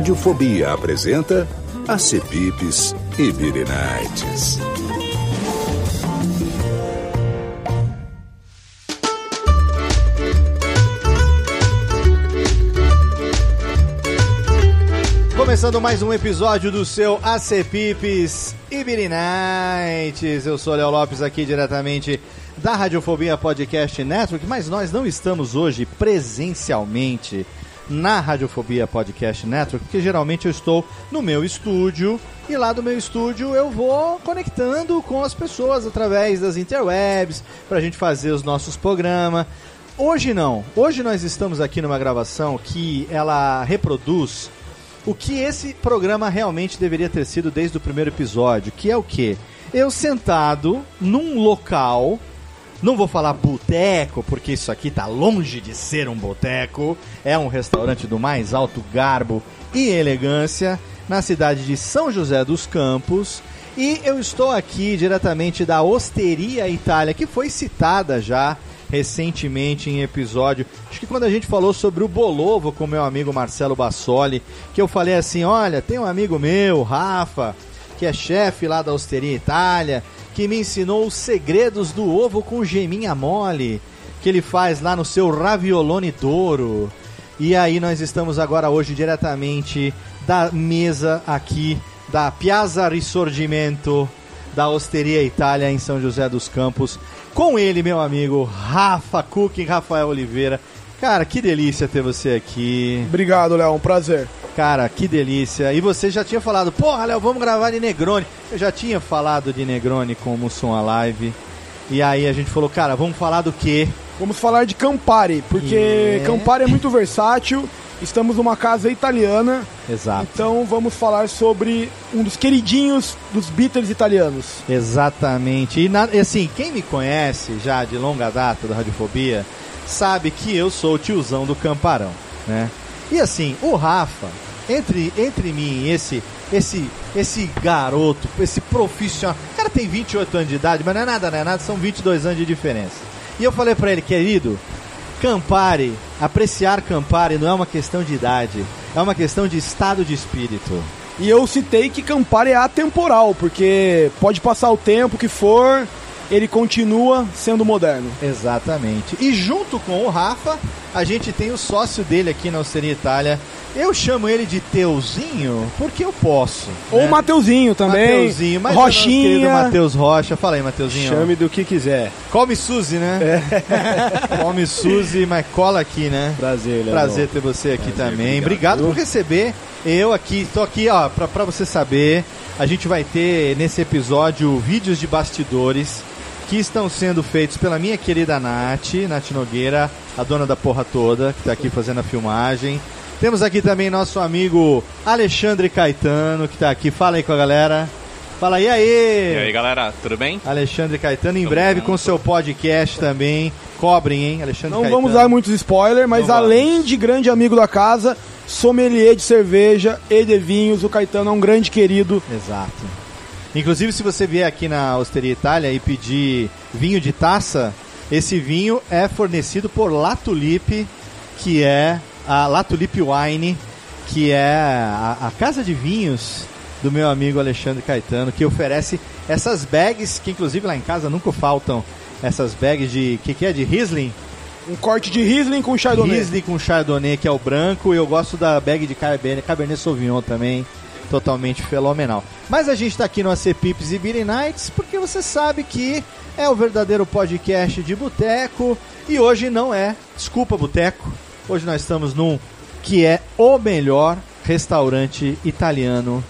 Radiofobia apresenta Acepipes e Birinites. Começando mais um episódio do seu Acepipes e Birinites. Eu sou Léo Lopes aqui diretamente da Radiofobia Podcast Network, mas nós não estamos hoje presencialmente na Radiofobia Podcast Network, porque geralmente eu estou no meu estúdio e lá do meu estúdio eu vou conectando com as pessoas através das interwebs para a gente fazer os nossos programas. Hoje não. Hoje nós estamos aqui numa gravação que ela reproduz o que esse programa realmente deveria ter sido desde o primeiro episódio, que é o que? Eu sentado num local não vou falar boteco, porque isso aqui tá longe de ser um boteco. É um restaurante do mais alto garbo e elegância na cidade de São José dos Campos. E eu estou aqui diretamente da Osteria Itália, que foi citada já recentemente em episódio. Acho que quando a gente falou sobre o Bolovo com meu amigo Marcelo Bassoli, que eu falei assim: olha, tem um amigo meu, Rafa, que é chefe lá da Osteria Itália, que me ensinou os segredos do ovo com geminha mole, que ele faz lá no seu Raviolone Douro. E aí nós estamos agora hoje diretamente da mesa aqui da Piazza Risorgimento da Osteria Itália em São José dos Campos, com ele, meu amigo Rafa Cooking, Rafael Oliveira. Cara, que delícia ter você aqui. Obrigado, Léo, um prazer. Cara, que delícia. E você já tinha falado, porra, Léo, vamos gravar de Negroni. Eu já tinha falado de Negroni com o Mussum Alive. E aí a gente falou, cara, vamos falar do quê? Vamos falar de Campari, porque Yeah. Campari é muito versátil. Estamos numa casa italiana, Exato. então vamos falar sobre um dos queridinhos dos Beatles italianos. Exatamente. E, na- e assim, quem me conhece já de longa data da Radiofobia sabe que eu sou o tiozão do Camparão, né? E assim, o Rafa, entre, entre mim e esse, esse, esse garoto, esse profissional, o cara tem 28 anos de idade, mas não é nada, não é nada, são 22 anos de diferença. E eu falei pra ele, querido, Campari, apreciar Campari não é uma questão de idade, é uma questão de estado de espírito. E eu citei que Campari é atemporal, porque pode passar o tempo que for, ele continua sendo moderno. Exatamente. E junto com o Rafa, a gente tem o sócio dele aqui na Osteria Itália. Eu chamo ele de Teuzinho porque eu posso. Ou né? Mateuzinho também, Mateuzinho, mas é nosso querido. Matheus Rocha. Fala aí, Mateuzinho. Chame do que quiser. Come Suzy, né? Come Suzy, mas cola aqui, né? Prazer, Léo. Prazer ter você aqui Prazer, também. Obrigado. obrigado. por receber eu aqui. Tô aqui, ó, pra, pra você saber. A gente vai ter nesse episódio vídeos de bastidores que estão sendo feitos pela minha querida Nath, Nath Nogueira, a dona da porra toda, que tá aqui fazendo a filmagem. Temos aqui também nosso amigo Alexandre Caetano, que tá aqui. Fala aí com a galera. Fala aí, aí! E aí galera, tudo bem? Alexandre Caetano, em Tamo breve junto. com seu podcast também. Cobrem, hein, Alexandre Não Caetano. vamos dar muitos spoilers, mas Não além de grande amigo da casa, sommelier de cerveja e de vinhos, o Caetano é um grande querido. Exato. Inclusive, se você vier aqui na Osteria Itália e pedir vinho de taça, esse vinho é fornecido por La Tulipe, que é a La Tulipe Wine, que é a, a casa de vinhos do meu amigo Alexandre Caetano, que oferece essas bags, que inclusive lá em casa nunca faltam essas bags de, que que é, de Riesling? Um corte de Riesling com Chardonnay. Riesling com Chardonnay, que é o branco, e eu gosto da bag de Cabernet, Cabernet Sauvignon também, totalmente fenomenal. Mas a gente tá aqui no AC Pips e Beer Nights porque você sabe que é o verdadeiro podcast de boteco, e hoje não é, desculpa boteco, hoje nós estamos num que é o melhor restaurante italiano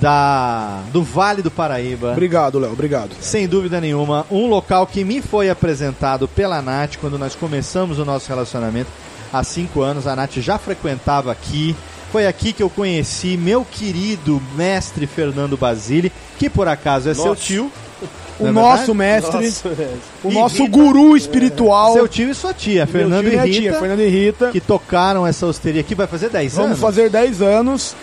da do Vale do Paraíba. Obrigado, Léo, obrigado. Sem dúvida nenhuma, um local que me foi apresentado pela Nath quando nós começamos o nosso relacionamento há cinco anos. A Nath já frequentava aqui. Foi aqui que eu conheci meu querido mestre Fernando Basile, que por acaso é seu Nossa. tio. O Não é nosso mestre, o nosso Rita- guru espiritual, Seu tio e sua tia, Fernando e Rita, tia, Fernando e Rita. que tocaram essa hosteria aqui. Vai fazer 10 Vamos anos? fazer 10 anos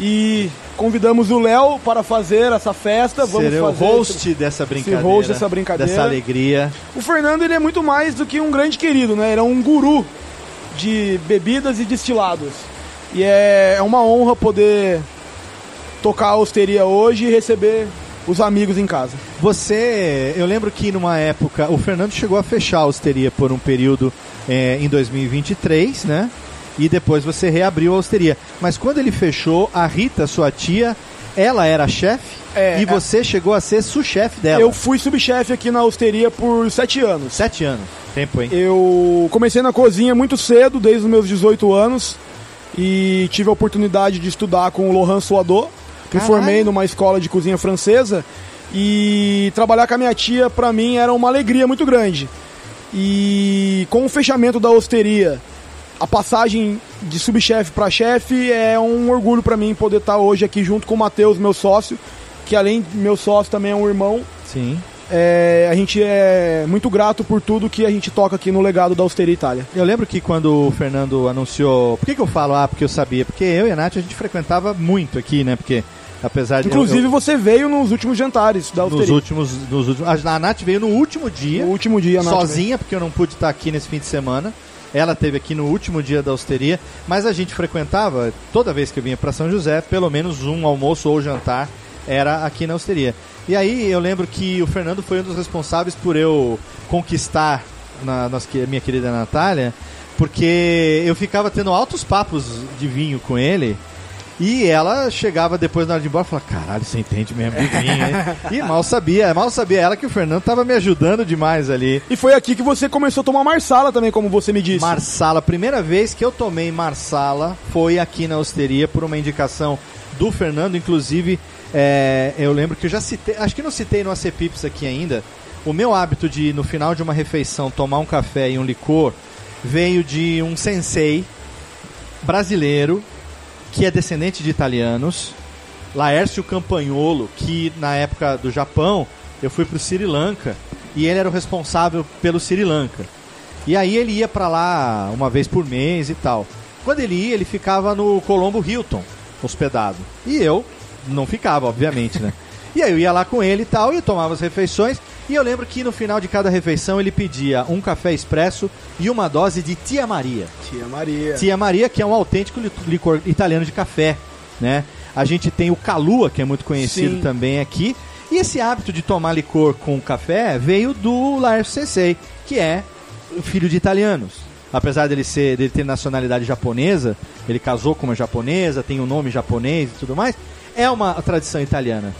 e convidamos o Léo para fazer essa festa. Vamos Serei o fazer host dessa brincadeira. host dessa brincadeira. Dessa alegria. O Fernando ele é muito mais do que um grande querido, né? Ele é um guru de bebidas e destilados. E é, é uma honra poder tocar a hosteria hoje e receber os amigos em casa. Você, eu lembro que numa época, o Fernando chegou a fechar a hosteria por um período é, em 2023, né? E depois você reabriu a hosteria. Mas quando ele fechou, a Rita, sua tia, ela era chefe É, e é. você chegou a ser sous-chefe dela. Eu fui subchefe aqui na hosteria por sete anos. Sete anos. Tempo, hein? Eu comecei na cozinha muito cedo, desde os meus 18 anos, e tive a oportunidade de estudar com o Laurent Soadot. Me formei numa escola de cozinha francesa e trabalhar com a minha tia para mim era uma alegria muito grande. E com o fechamento da hosteria, a passagem de subchefe para chefe é um orgulho para mim poder estar hoje aqui junto com o Matheus, meu sócio, que além de meu sócio também é um irmão. Sim. É, a gente é muito grato por tudo que a gente toca aqui no legado da Hosteria Itália. Eu lembro que quando o Fernando anunciou. Por que, que eu falo? Ah, porque eu sabia. Porque eu e a Nath a gente frequentava muito aqui, né? Porque apesar de. Inclusive eu- você veio nos últimos jantares da nos Hosteria. últimos, nos últimos. A Nath veio no último dia. No último dia, sozinha, porque eu não pude estar aqui nesse fim de semana. Ela teve aqui no último dia da hosteria, mas a gente frequentava, toda vez que eu vinha para São José, pelo menos um almoço ou jantar era aqui na hosteria. E aí eu lembro que o Fernando foi um dos responsáveis por eu conquistar na nossa, minha querida Natália, porque eu ficava tendo altos papos de vinho com ele. E ela chegava depois na hora de ir embora e falava, caralho, você entende mesmo de vinho, hein? e mal sabia, mal sabia ela que o Fernando tava me ajudando demais ali. E foi aqui que você começou a tomar Marsala também, como você me disse. Marsala, a primeira vez que eu tomei Marsala foi aqui na hosteria por uma indicação do Fernando, inclusive é, eu lembro que eu já citei, acho que não citei no AC Pips aqui ainda. O meu hábito de no final de uma refeição tomar um café e um licor veio de um sensei brasileiro que é descendente de italianos, Laércio Campagnolo, que na época do Japão eu fui pro Sri Lanka e ele era o responsável pelo Sri Lanka. E aí ele ia pra lá uma vez por mês e tal. Quando ele ia, ele ficava no Colombo Hilton, hospedado. E eu não ficava, obviamente, né? E aí eu ia lá com ele e tal, e eu tomava as refeições. E eu lembro que no final de cada refeição ele pedia um café expresso e uma dose de Tia Maria. Tia Maria. Tia Maria, que é um autêntico li- licor italiano de café, né? A gente tem o Calua, que é muito conhecido Sim. também aqui. E esse hábito de tomar licor com café veio do Laércio Sensei, que é filho de italianos. Apesar dele ser dele ter nacionalidade japonesa, ele casou com uma japonesa, tem um nome japonês e tudo mais, é uma tradição italiana.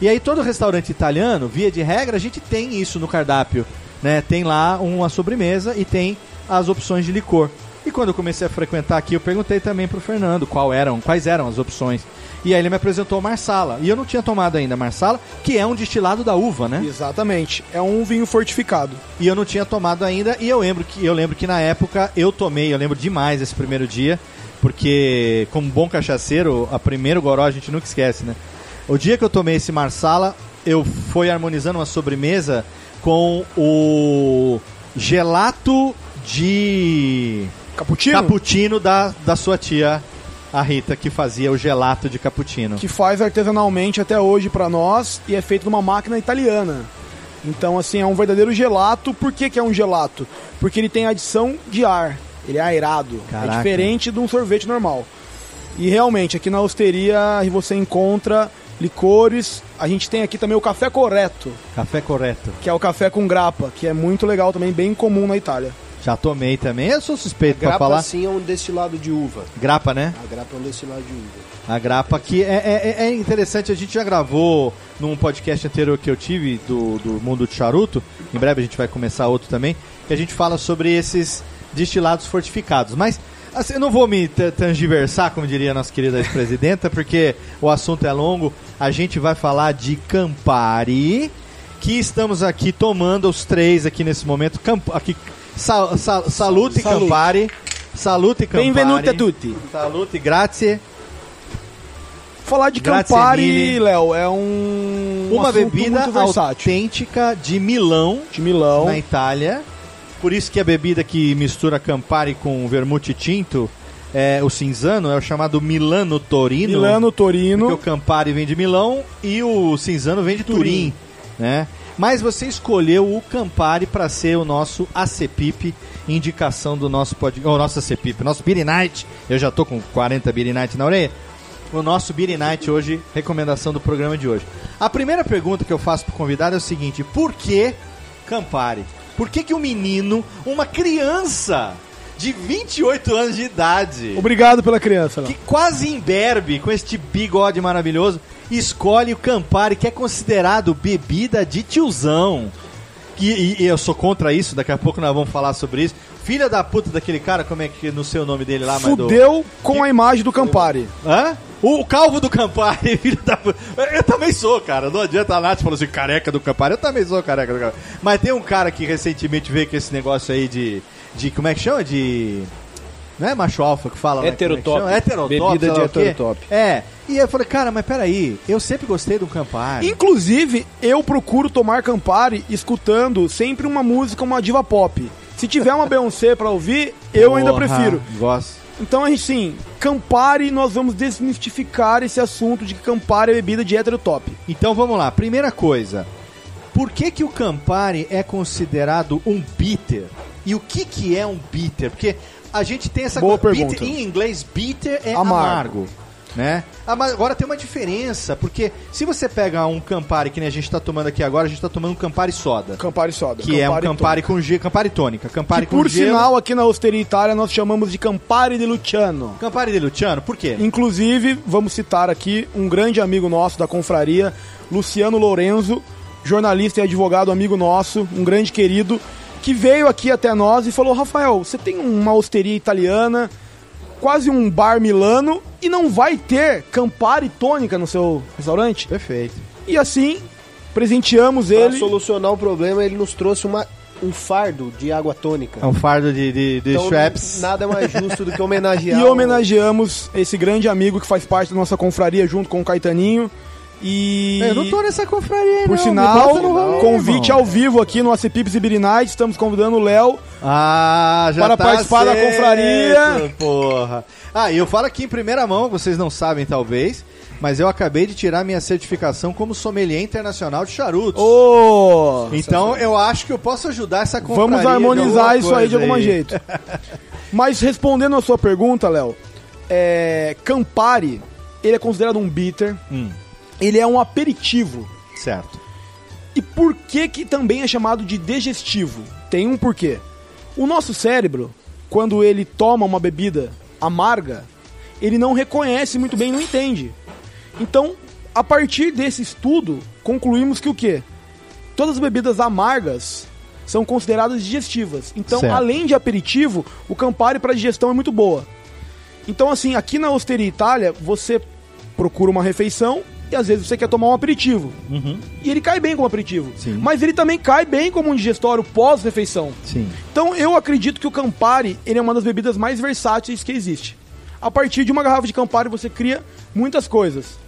E aí todo restaurante italiano, via de regra, a gente tem isso no cardápio, né? Tem lá uma sobremesa e tem as opções de licor. E quando eu comecei a frequentar aqui, eu perguntei também pro Fernando qual eram, quais eram as opções. E aí ele me apresentou Marsala. E eu não tinha tomado ainda Marsala, que é um destilado da uva, né? Exatamente. É um vinho fortificado. E eu não tinha tomado ainda. E eu lembro que eu lembro que na época eu tomei, eu lembro demais esse primeiro dia, porque como bom cachaceiro, a primeiro goró a gente nunca esquece, né? O dia que eu tomei esse Marsala, eu fui harmonizando uma sobremesa com o gelato de Cappuccino, cappuccino da, da sua tia, a Rita, que fazia o gelato de cappuccino. que faz artesanalmente até hoje pra nós e é feito numa máquina italiana. Então, assim, é um verdadeiro gelato. Por que, que é um gelato? Porque ele tem adição de ar. Ele é aerado. Caraca. É diferente de um sorvete normal. E realmente, aqui na hosteria você encontra licores. A gente tem aqui também o café correto, Café correto. que é o café com grapa, que é muito legal também, bem comum na Itália. Já tomei também. Eu sou suspeito pra Grapa falar. sim é um destilado de uva. Grapa, né? A grapa é um destilado de uva. A grapa que é, é, é interessante, a gente já gravou num podcast anterior que eu tive do, do Mundo de Charuto, em breve a gente vai começar outro também, que a gente fala sobre esses destilados fortificados. Mas Assim, eu não vou me tangiversar, como diria a nossa querida ex-presidenta, porque o assunto é longo. A gente vai falar de Campari, que estamos aqui tomando os três aqui nesse momento. Camp aqui, sa sa salute, Salute. Campari. Salute Campari. Benvenuti a tutti. Salute, grazie. Falar de Grazie Campari. Léo, é um Uma bebida autêntica de Milão, De Milão. na Itália. Por isso que a bebida que mistura Campari com vermute tinto, é, o cinzano, é o chamado Milano Torino. Milano, Porque o Torino. Campari vem de Milão e o cinzano vem de Turim, Turim. né? Mas você escolheu o Campari para ser o nosso ACPIP, indicação do nosso pod... o nosso ACPIP, nosso Beer Night. Eu já tô com 40 Beer Night na orelha. O nosso Beer Night hoje, recomendação do programa de hoje. A primeira pergunta que eu faço pro convidado é o seguinte: por que Campari? Por que que um menino, uma criança de 28 anos de idade, Obrigado pela criança, Léo. que quase imberbe com este bigode maravilhoso, escolhe o Campari, que é considerado bebida de tiozão. E, e- e eu sou contra isso, daqui a pouco nós vamos falar sobre isso. Filha da puta daquele cara, como é que no seu nome dele lá, mas do- Fudeu com a imagem do Campari. Hã? O calvo do Campari, filho da puta. Eu também sou, cara. Não adianta a Nath falou assim, careca do Campari. Eu também sou careca do Campari. Mas tem um cara que recentemente veio com esse negócio aí de. de como é que chama? De. Não é macho alfa que fala? né? Heterotop. Como é? Heterotop. Bebida de heterotop. É. E eu falei, cara, mas peraí. Eu sempre gostei do Campari. Inclusive, eu procuro tomar Campari escutando sempre uma música, uma diva pop. Se tiver uma Beyoncé pra ouvir, eu ainda Porra, prefiro. Gosto. Então, a gente, sim, Campari, nós vamos desmistificar esse assunto de que Campari é bebida de heterotop. Então vamos lá. Primeira coisa. Por que, que o Campari é considerado um bitter? E o que, que é um bitter? Porque a gente tem essa Boa coisa. pergunta. Bitter, em inglês, bitter é Amargo. amargo. Né? Ah, mas agora tem uma diferença, porque se você pega um Campari, que nem a gente tá tomando aqui agora, a gente tá tomando um Campari soda. Campari soda. Que é um Campari com gelo, Campari tônica. Campari Que, com por gelo. sinal, aqui na Osteria Itália, nós chamamos de Campari de Luciano. Campari de Luciano, por quê? Inclusive, vamos citar aqui um grande amigo nosso da confraria, Luciano Lorenzo, jornalista e advogado amigo nosso, um grande querido, que veio aqui até nós e falou: Rafael, você tem uma osteria italiana, quase um bar milano, e não vai ter Campari tônica no seu restaurante? Perfeito. E assim, presenteamos ele. solucionar o problema, ele nos trouxe uma, um fardo de água tônica. É um fardo de, de, de Então, nada mais justo do que homenagear E homenageamos esse grande amigo que faz parte da nossa confraria junto com o Caetaninho. E. Eu não tô nessa confraria, aí, Por não. sinal, rolê, convite irmão. ao vivo aqui no ACPips e Beer Night. Estamos convidando o Léo. Ah, já Para tá participar da certo, confraria. Porra. Ah, e eu falo aqui em primeira mão, vocês não sabem talvez, mas eu acabei de tirar minha certificação como sommelier internacional de charutos. Ô! então eu acho que eu posso ajudar essa confraria. Vamos harmonizar isso aí de algum jeito. Mas respondendo a sua pergunta, Léo, é, Campari, ele é considerado um bitter, Hum, ele é um aperitivo. certo. E por que que também é chamado de digestivo? Tem um porquê. O nosso cérebro, quando ele toma uma bebida amarga, ele não reconhece muito bem, não entende. Então, a partir desse estudo, concluímos que o quê? Todas as bebidas amargas são consideradas digestivas. Então, Certo. além de aperitivo, o Campari para digestão é muito boa. Então, assim, aqui na Osteria Itália, você procura uma refeição e às vezes você quer tomar um aperitivo. Uhum. E ele cai bem como aperitivo. Sim. Mas ele também cai bem como um digestório pós-refeição. Sim. Então eu acredito que o Campari ele é uma das bebidas mais versáteis que existe. A partir de uma garrafa de Campari você cria muitas coisas.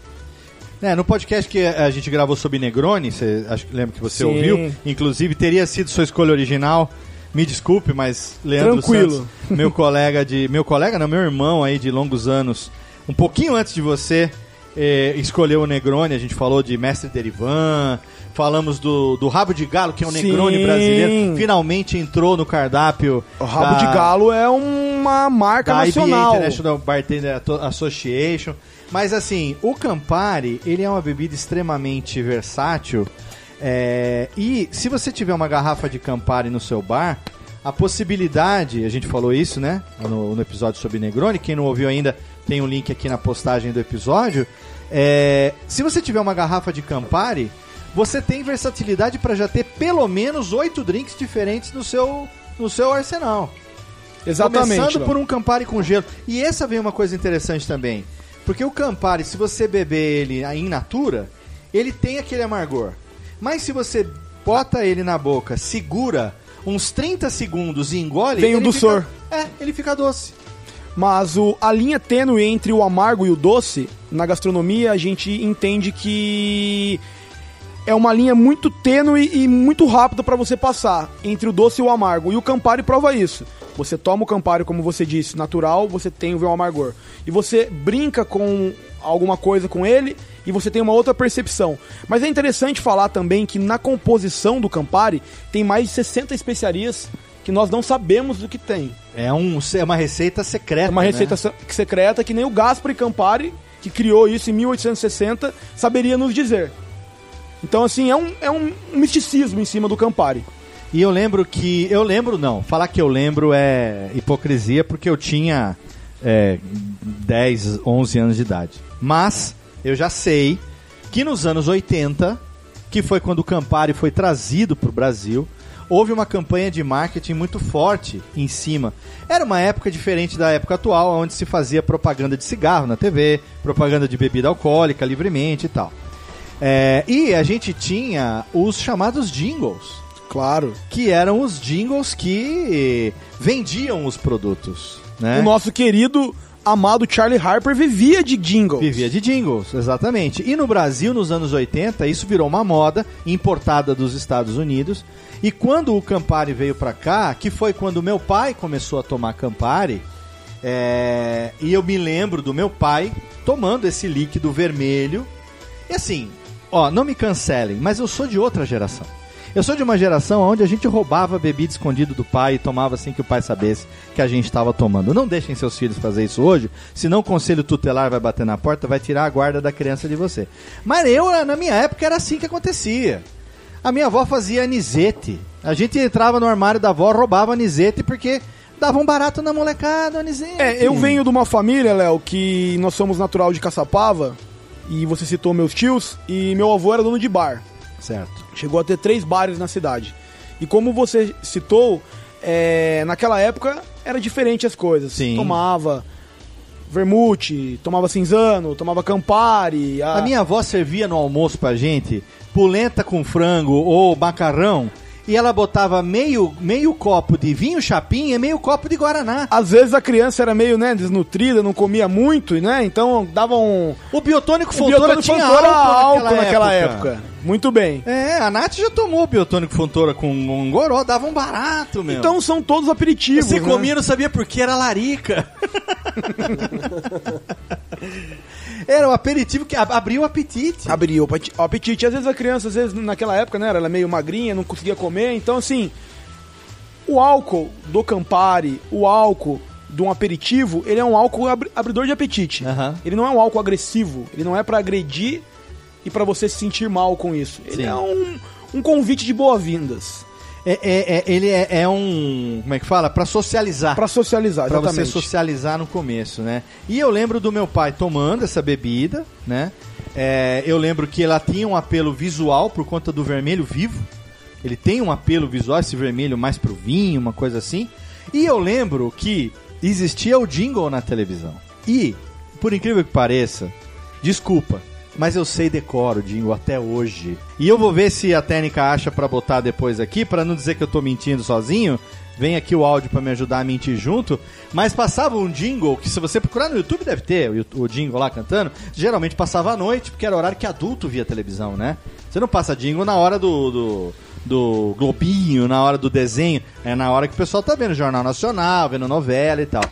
É, no podcast que a gente gravou sobre Negroni, você, acho que lembra que você Sim. ouviu, inclusive teria sido sua escolha original. Me desculpe, mas Leandro Tranquilo. Santos, meu colega de, meu colega, não, meu irmão aí de longos anos, um pouquinho antes de você, eh, escolheu o Negroni. A gente falou de Mestre Derivan, falamos do, do rabo de galo, que é um Sim. Negroni brasileiro, finalmente entrou no cardápio. O rabo da- de galo é uma marca da IBA nacional. International Bartender Association. Mas assim, o Campari, ele é uma bebida extremamente versátil. é, e se você tiver uma garrafa de Campari no seu bar, a possibilidade, a gente falou isso, né? No, no episódio sobre Negroni. Quem não ouviu ainda, tem um link aqui na postagem do episódio. É, se você tiver uma garrafa de Campari, você tem versatilidade para já ter pelo menos oito drinks diferentes no seu, no seu arsenal. Exatamente, Começando por um Campari com gelo. E essa vem uma coisa interessante também. Porque o Campari, se você beber ele in natura, ele tem aquele amargor. Mas se você bota ele na boca, segura uns 30 segundos e engole, Vem o ele doçor. Fica, é, ele fica doce. Mas o, a linha tênue entre o amargo e o doce, na gastronomia, a gente entende que é uma linha muito tênue e muito rápida para você passar entre o doce e o amargo. E o Campari prova isso. Você toma o Campari, como você disse, natural, você tem o amargor. E você brinca com alguma coisa com ele e você tem uma outra percepção. Mas é interessante falar também que na composição do Campari tem mais de 60 especiarias que nós não sabemos do que tem. É, um, é uma receita secreta. É uma né? receita se- secreta que nem o Gaspari Campari, que criou isso em 1860, saberia nos dizer. Então, assim, é um, é um misticismo em cima do Campari. E eu lembro que. Eu lembro, não. Falar que eu lembro é hipocrisia, porque eu tinha é, 10, 11 anos de idade. Mas eu já sei que nos anos 80, que foi quando o Campari foi trazido para o Brasil, houve uma campanha de marketing muito forte em cima. Era uma época diferente da época atual, onde se fazia propaganda de cigarro na TV, propaganda de bebida alcoólica livremente e tal. É, e a gente tinha os chamados jingles Claro. que eram os jingles que vendiam os produtos, né? O nosso querido, amado Charlie Harper vivia de jingle. Vivia de jingles, exatamente. E no Brasil, nos anos 80, isso virou uma moda importada dos Estados Unidos. E quando o Campari veio pra cá, que foi quando meu pai começou a tomar Campari, é, e eu me lembro do meu pai tomando esse líquido vermelho. E assim, ó, não me cancelem, mas eu sou de outra geração. Eu sou de uma geração onde a gente roubava bebida escondido do pai e tomava sem que o pai sabesse que a gente estava tomando. Não deixem seus filhos fazer isso hoje, senão o conselho tutelar vai bater na porta, vai tirar a guarda da criança de você. Mas eu, na minha época, era assim que acontecia. A minha avó fazia anisete. A gente entrava no armário da avó, roubava anisete porque dava um barato na molecada, anisete. É, eu venho de uma família, Léo, que nós somos natural de Caçapava, e você citou meus tios, e meu avô era dono de bar. Certo. Chegou a ter três bares na cidade. E como você citou, é, naquela época era diferente as coisas. Sim. Tomava vermute, tomava cinzano, tomava campari. A minha avó servia no almoço pra gente polenta com frango ou macarrão e ela botava meio, meio copo de vinho chapinha e meio copo de guaraná. Às vezes a criança era meio, né, desnutrida, não comia muito, né? Então dava um... O biotônico Fontoura tinha álcool, álcool naquela época. Muito bem. É, a Nath já tomou o biotônico Fontoura com um goró, dava um barato, meu. Então são todos aperitivos, você né? comia, não sabia por que era larica. era o aperitivo que ab- abria o apetite. Abria o apeti- o apetite. Às vezes a criança, às vezes naquela época, né, ela era meio magrinha, não conseguia comer. Então, assim, o álcool do Campari, o álcool de um aperitivo, ele é um álcool abri- abridor de apetite. Aham. Ele não é um álcool agressivo. Ele não é pra agredir e pra você se sentir mal com isso. Ele Sim. é um, um convite de boas-vindas. É, é- é- ele é, é um. Como é que fala? Pra socializar. Pra socializar, Pra você socializar no começo, né? E eu lembro do meu pai tomando essa bebida, né? É, eu lembro que ela tinha um apelo visual por conta do vermelho vivo. Ele tem um apelo visual, esse vermelho mais pro vinho, uma coisa assim. E eu lembro que existia o jingle na televisão. E, por incrível que pareça, desculpa, mas eu sei decoro o jingle até hoje. E eu vou ver se a técnica acha pra botar depois aqui, pra não dizer que eu tô mentindo sozinho. Vem aqui o áudio pra me ajudar a mentir junto. Mas passava um jingle que, se você procurar no YouTube, deve ter o jingle lá cantando. Geralmente passava à noite, porque era horário que adulto via televisão, né? Você não passa jingle na hora do, do, do Globinho, na hora do desenho. É na hora que o pessoal tá vendo Jornal Nacional, vendo novela e tal.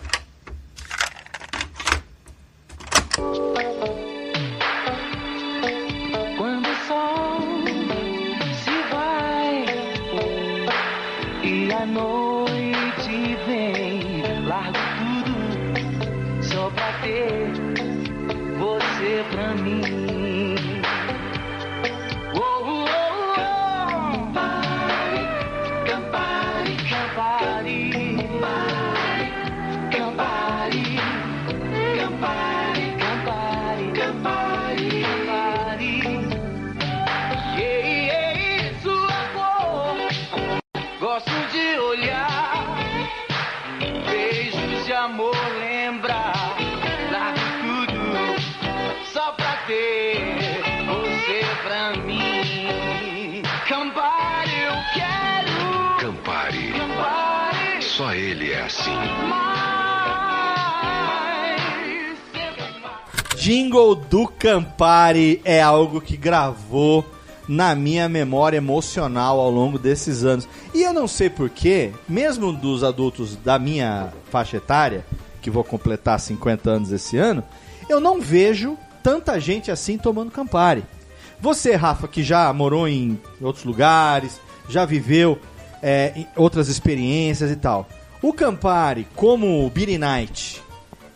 E a noite vem, largo tudo só pra ter você pra mim. Assim. Jingle do Campari é algo que gravou na minha memória emocional ao longo desses anos. E eu não sei porquê, mesmo dos adultos da minha faixa etária, que vou completar 50 anos esse ano, eu não vejo tanta gente assim tomando Campari. Você, Rafa, que já morou em outros lugares, já viveu é, outras experiências e tal. O Campari, como o Beer Night,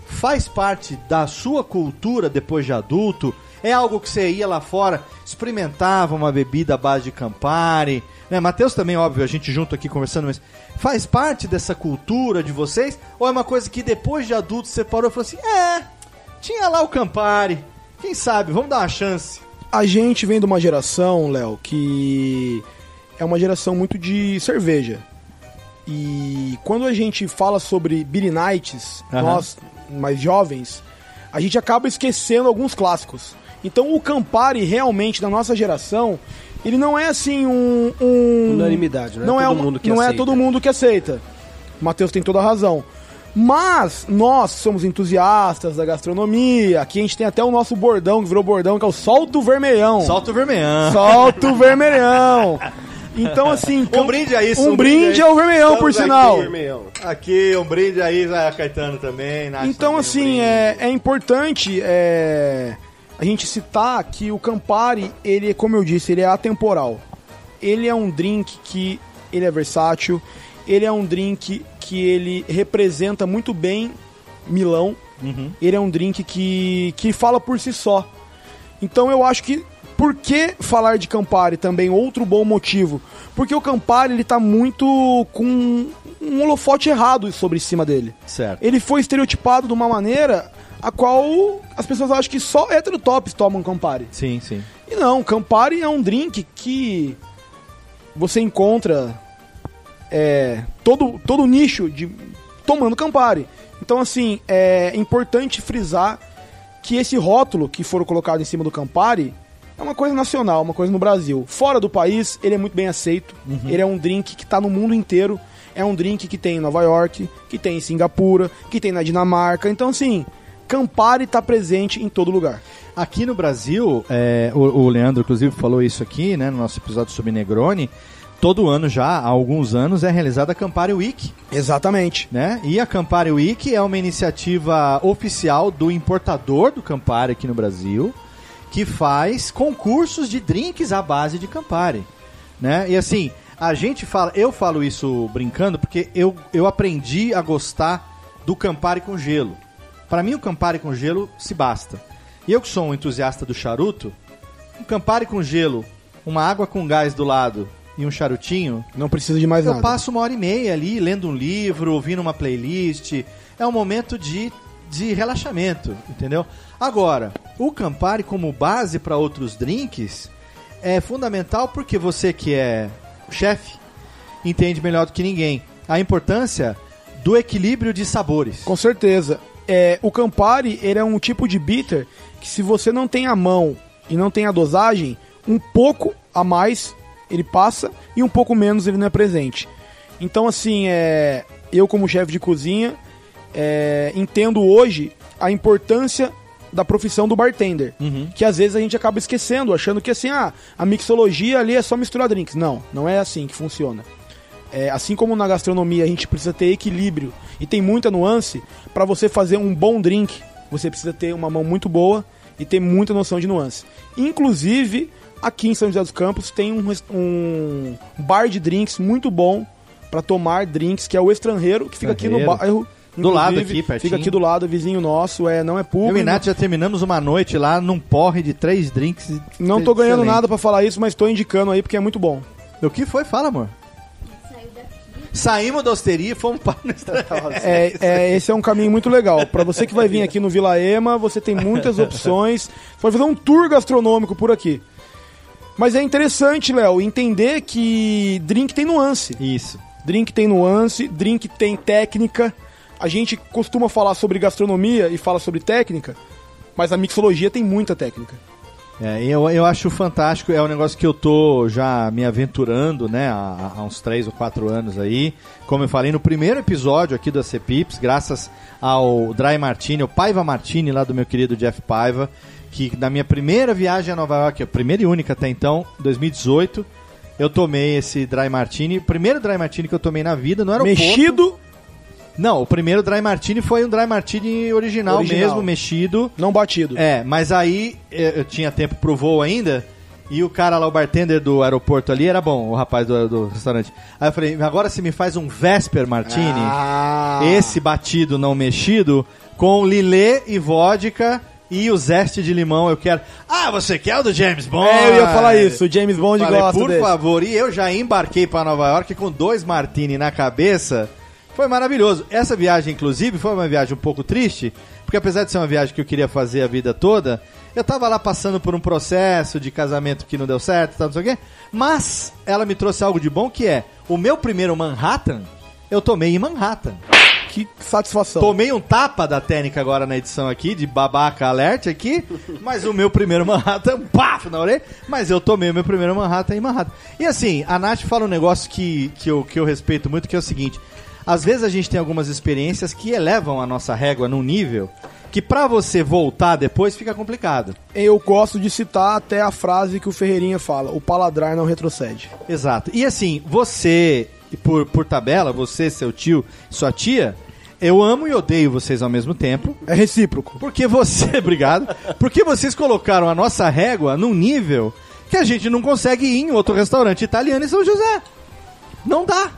faz parte da sua cultura depois de adulto? É algo que você ia lá fora, experimentava uma bebida à base de Campari, né? Matheus também, óbvio, a gente junto aqui conversando, mas faz parte dessa cultura de vocês? Ou é uma coisa que depois de adulto você parou e falou assim, é, tinha lá o Campari, quem sabe, vamos dar uma chance. A gente vem de uma geração, Léo, que é uma geração muito de cerveja. E quando a gente fala sobre Beer Nights, Aham. nós mais jovens, a gente acaba esquecendo alguns clássicos. Então o Campari realmente da nossa geração, ele não é assim um, um- Unanimidade, não é não é todo uma- mundo que não é aceita. todo mundo que aceita. O Matheus tem toda a razão. Mas nós somos entusiastas da gastronomia. Aqui a gente tem até o nosso bordão que virou bordão, que é o solto vermelhão. Solta o vermelhão. Solta o vermelhão. Então, assim. Um brinde a isso, Um, um brinde, brinde a ao vermelhão, por sinal. Vermelhão. Aqui, um brinde aí, Zé Caetano também. Nath Então, também, um assim, brinde. é, é importante é, a gente citar que o Campari, ele, como eu disse, ele é atemporal. Ele é um drink que ele é versátil. Ele é um drink que ele representa muito bem Milão. Ele é um drink que, que fala por si só. Então eu acho que por que falar de Campari também outro bom motivo? Porque o Campari ele tá muito com um holofote errado sobre cima dele. Certo. Ele foi estereotipado de uma maneira a qual as pessoas acham que só heterotops tomam Campari. Sim, sim. E não, Campari é um drink que você encontra é, todo, todo nicho de tomando Campari. Então, assim, é importante frisar que esse rótulo que foram colocado em cima do Campari é uma coisa nacional, uma coisa no Brasil. Fora do país, ele é muito bem aceito. Ele é um drink que está no mundo inteiro. É um drink que tem em Nova York, que tem em Singapura, que tem na Dinamarca. Então, assim, Campari está presente em todo lugar. Aqui no Brasil, é, o, o Leandro, inclusive, falou isso aqui, né, no nosso episódio sobre Negroni. Todo ano já, há alguns anos, é realizada a Campari Week, Exatamente. né? E a Campari Week é uma iniciativa oficial do importador do Campari aqui no Brasil, que faz concursos de drinks à base de Campari, né? E assim, a gente fala, eu falo isso brincando porque eu, eu aprendi a gostar do Campari com gelo. Para mim o Campari com gelo se basta. E eu que sou um entusiasta do charuto, um Campari com gelo, uma água com gás do lado e um charutinho, Não precisa de mais eu nada. passo uma hora e meia ali lendo um livro, ouvindo uma playlist. É um momento de, de relaxamento, entendeu? Agora, o Campari como base para outros drinks é fundamental porque você que é chefe entende melhor do que ninguém a importância do equilíbrio de sabores. Com certeza. É, o Campari, ele é um tipo de bitter que se você não tem a mão e não tem a dosagem, um pouco a mais ele passa e um pouco menos ele não é presente. Então, assim, é, eu como chefe de cozinha, é, entendo hoje a importância da profissão do bartender. Que às vezes a gente acaba esquecendo, achando que assim, ah, a mixologia ali é só misturar drinks. Não, não é assim que funciona. É, assim como na gastronomia a gente precisa ter equilíbrio e tem muita nuance, para você fazer um bom drink, você precisa ter uma mão muito boa e ter muita noção de nuance. Inclusive, aqui em São José dos Campos tem um, um bar de drinks muito bom para tomar drinks, que é o Estrangeiro, que fica aqui no Estrangeiro. Bairro. Do lado inclusive, aqui, pertinho. Fica aqui do lado, vizinho nosso, é, não é Eu público. e Nath já terminamos uma noite lá num porre de três drinks. Não tô ganhando Excelente. nada para falar isso, mas tô indicando aí porque é muito bom. O que foi? Fala, amor. Saímos da hosteria e fomos para o É, é, esse é um caminho muito legal. Pra você que vai vir aqui no Vila Ema, você tem muitas opções. Você pode fazer um tour gastronômico por aqui. Mas é interessante, Léo, entender que drink tem nuance. Isso. Drink tem nuance, drink tem técnica. A gente costuma falar sobre gastronomia e fala sobre técnica, mas a mixologia tem muita técnica. É, eu, eu acho fantástico, é um negócio que eu tô já me aventurando, né, há, há uns 3 ou 4 anos aí. Como eu falei no primeiro episódio aqui da CPIPS, graças ao Dry Martini, o Paiva Martini lá do meu querido Jeff Paiva, que na minha primeira viagem a Nova York, a primeira e única até então, 2018, eu tomei esse Dry Martini, o primeiro Dry Martini que eu tomei na vida, não era Mexido, Não, o primeiro Dry Martini foi um Dry Martini original, Original. mesmo, mexido. não batido. É, mas aí eh, eu tinha tempo pro voo ainda. E o cara lá, o bartender do aeroporto ali, era bom, o rapaz do, do restaurante. Aí eu falei, agora você me faz um Vesper Martini, Ah. esse batido não mexido, com lilê e vodka e o zeste de limão, eu quero. Ah, você quer o do James Bond? É, eu ia falar isso. O James Bond Falei, gosta por desse. favor, e eu já embarquei para Nova York com dois martini na cabeça. Foi maravilhoso. Essa viagem, inclusive, foi uma viagem um pouco triste, porque apesar de ser uma viagem que eu queria fazer a vida toda, eu tava lá passando por um processo de casamento que não deu certo, tal, não sei o quê. Mas ela me trouxe algo de bom que é o meu primeiro Manhattan, eu tomei em Manhattan. Que satisfação. Tomei um tapa da técnica agora na edição aqui, de babaca alert aqui, mas o meu primeiro Manhattan, paf, na orelha, mas eu tomei o meu primeiro Manhattan em Manhattan. E assim, a Nath fala um negócio que, que, eu, que eu respeito muito, que é o seguinte, às vezes a gente tem algumas experiências que elevam a nossa régua num nível que pra você voltar depois fica complicado. Eu gosto de citar até a frase que o Ferreirinha fala: o paladar não retrocede. Exato. E assim, você, por, por tabela, você, seu tio, sua tia, eu amo e odeio vocês ao mesmo tempo. É recíproco. Porque você, obrigado. Porque vocês colocaram a nossa régua num nível que a gente não consegue ir em outro restaurante italiano em São José. Não dá.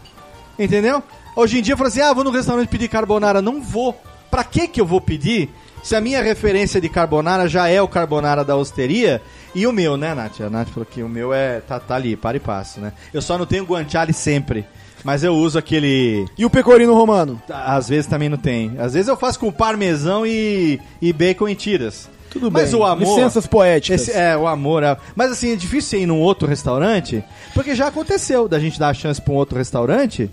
Entendeu? Hoje em dia eu falo assim: "Ah, vou no restaurante pedir carbonara, não vou. Pra que que eu vou pedir? Se a minha referência de carbonara já é o carbonara da osteria e o meu, né, Nath? A Nath falou que o meu é tá, tá ali, para e passo, né? Eu só não tenho guanciale sempre, mas eu uso aquele E o pecorino romano? às vezes também não tem. Às vezes eu faço com parmesão e, e bacon em tiras. Tudo Mas bem. o amor. Licenças poéticas. Esse- é, o amor. é- Mas assim, é difícil ir num outro restaurante, porque já aconteceu da gente dar a chance pra um outro restaurante,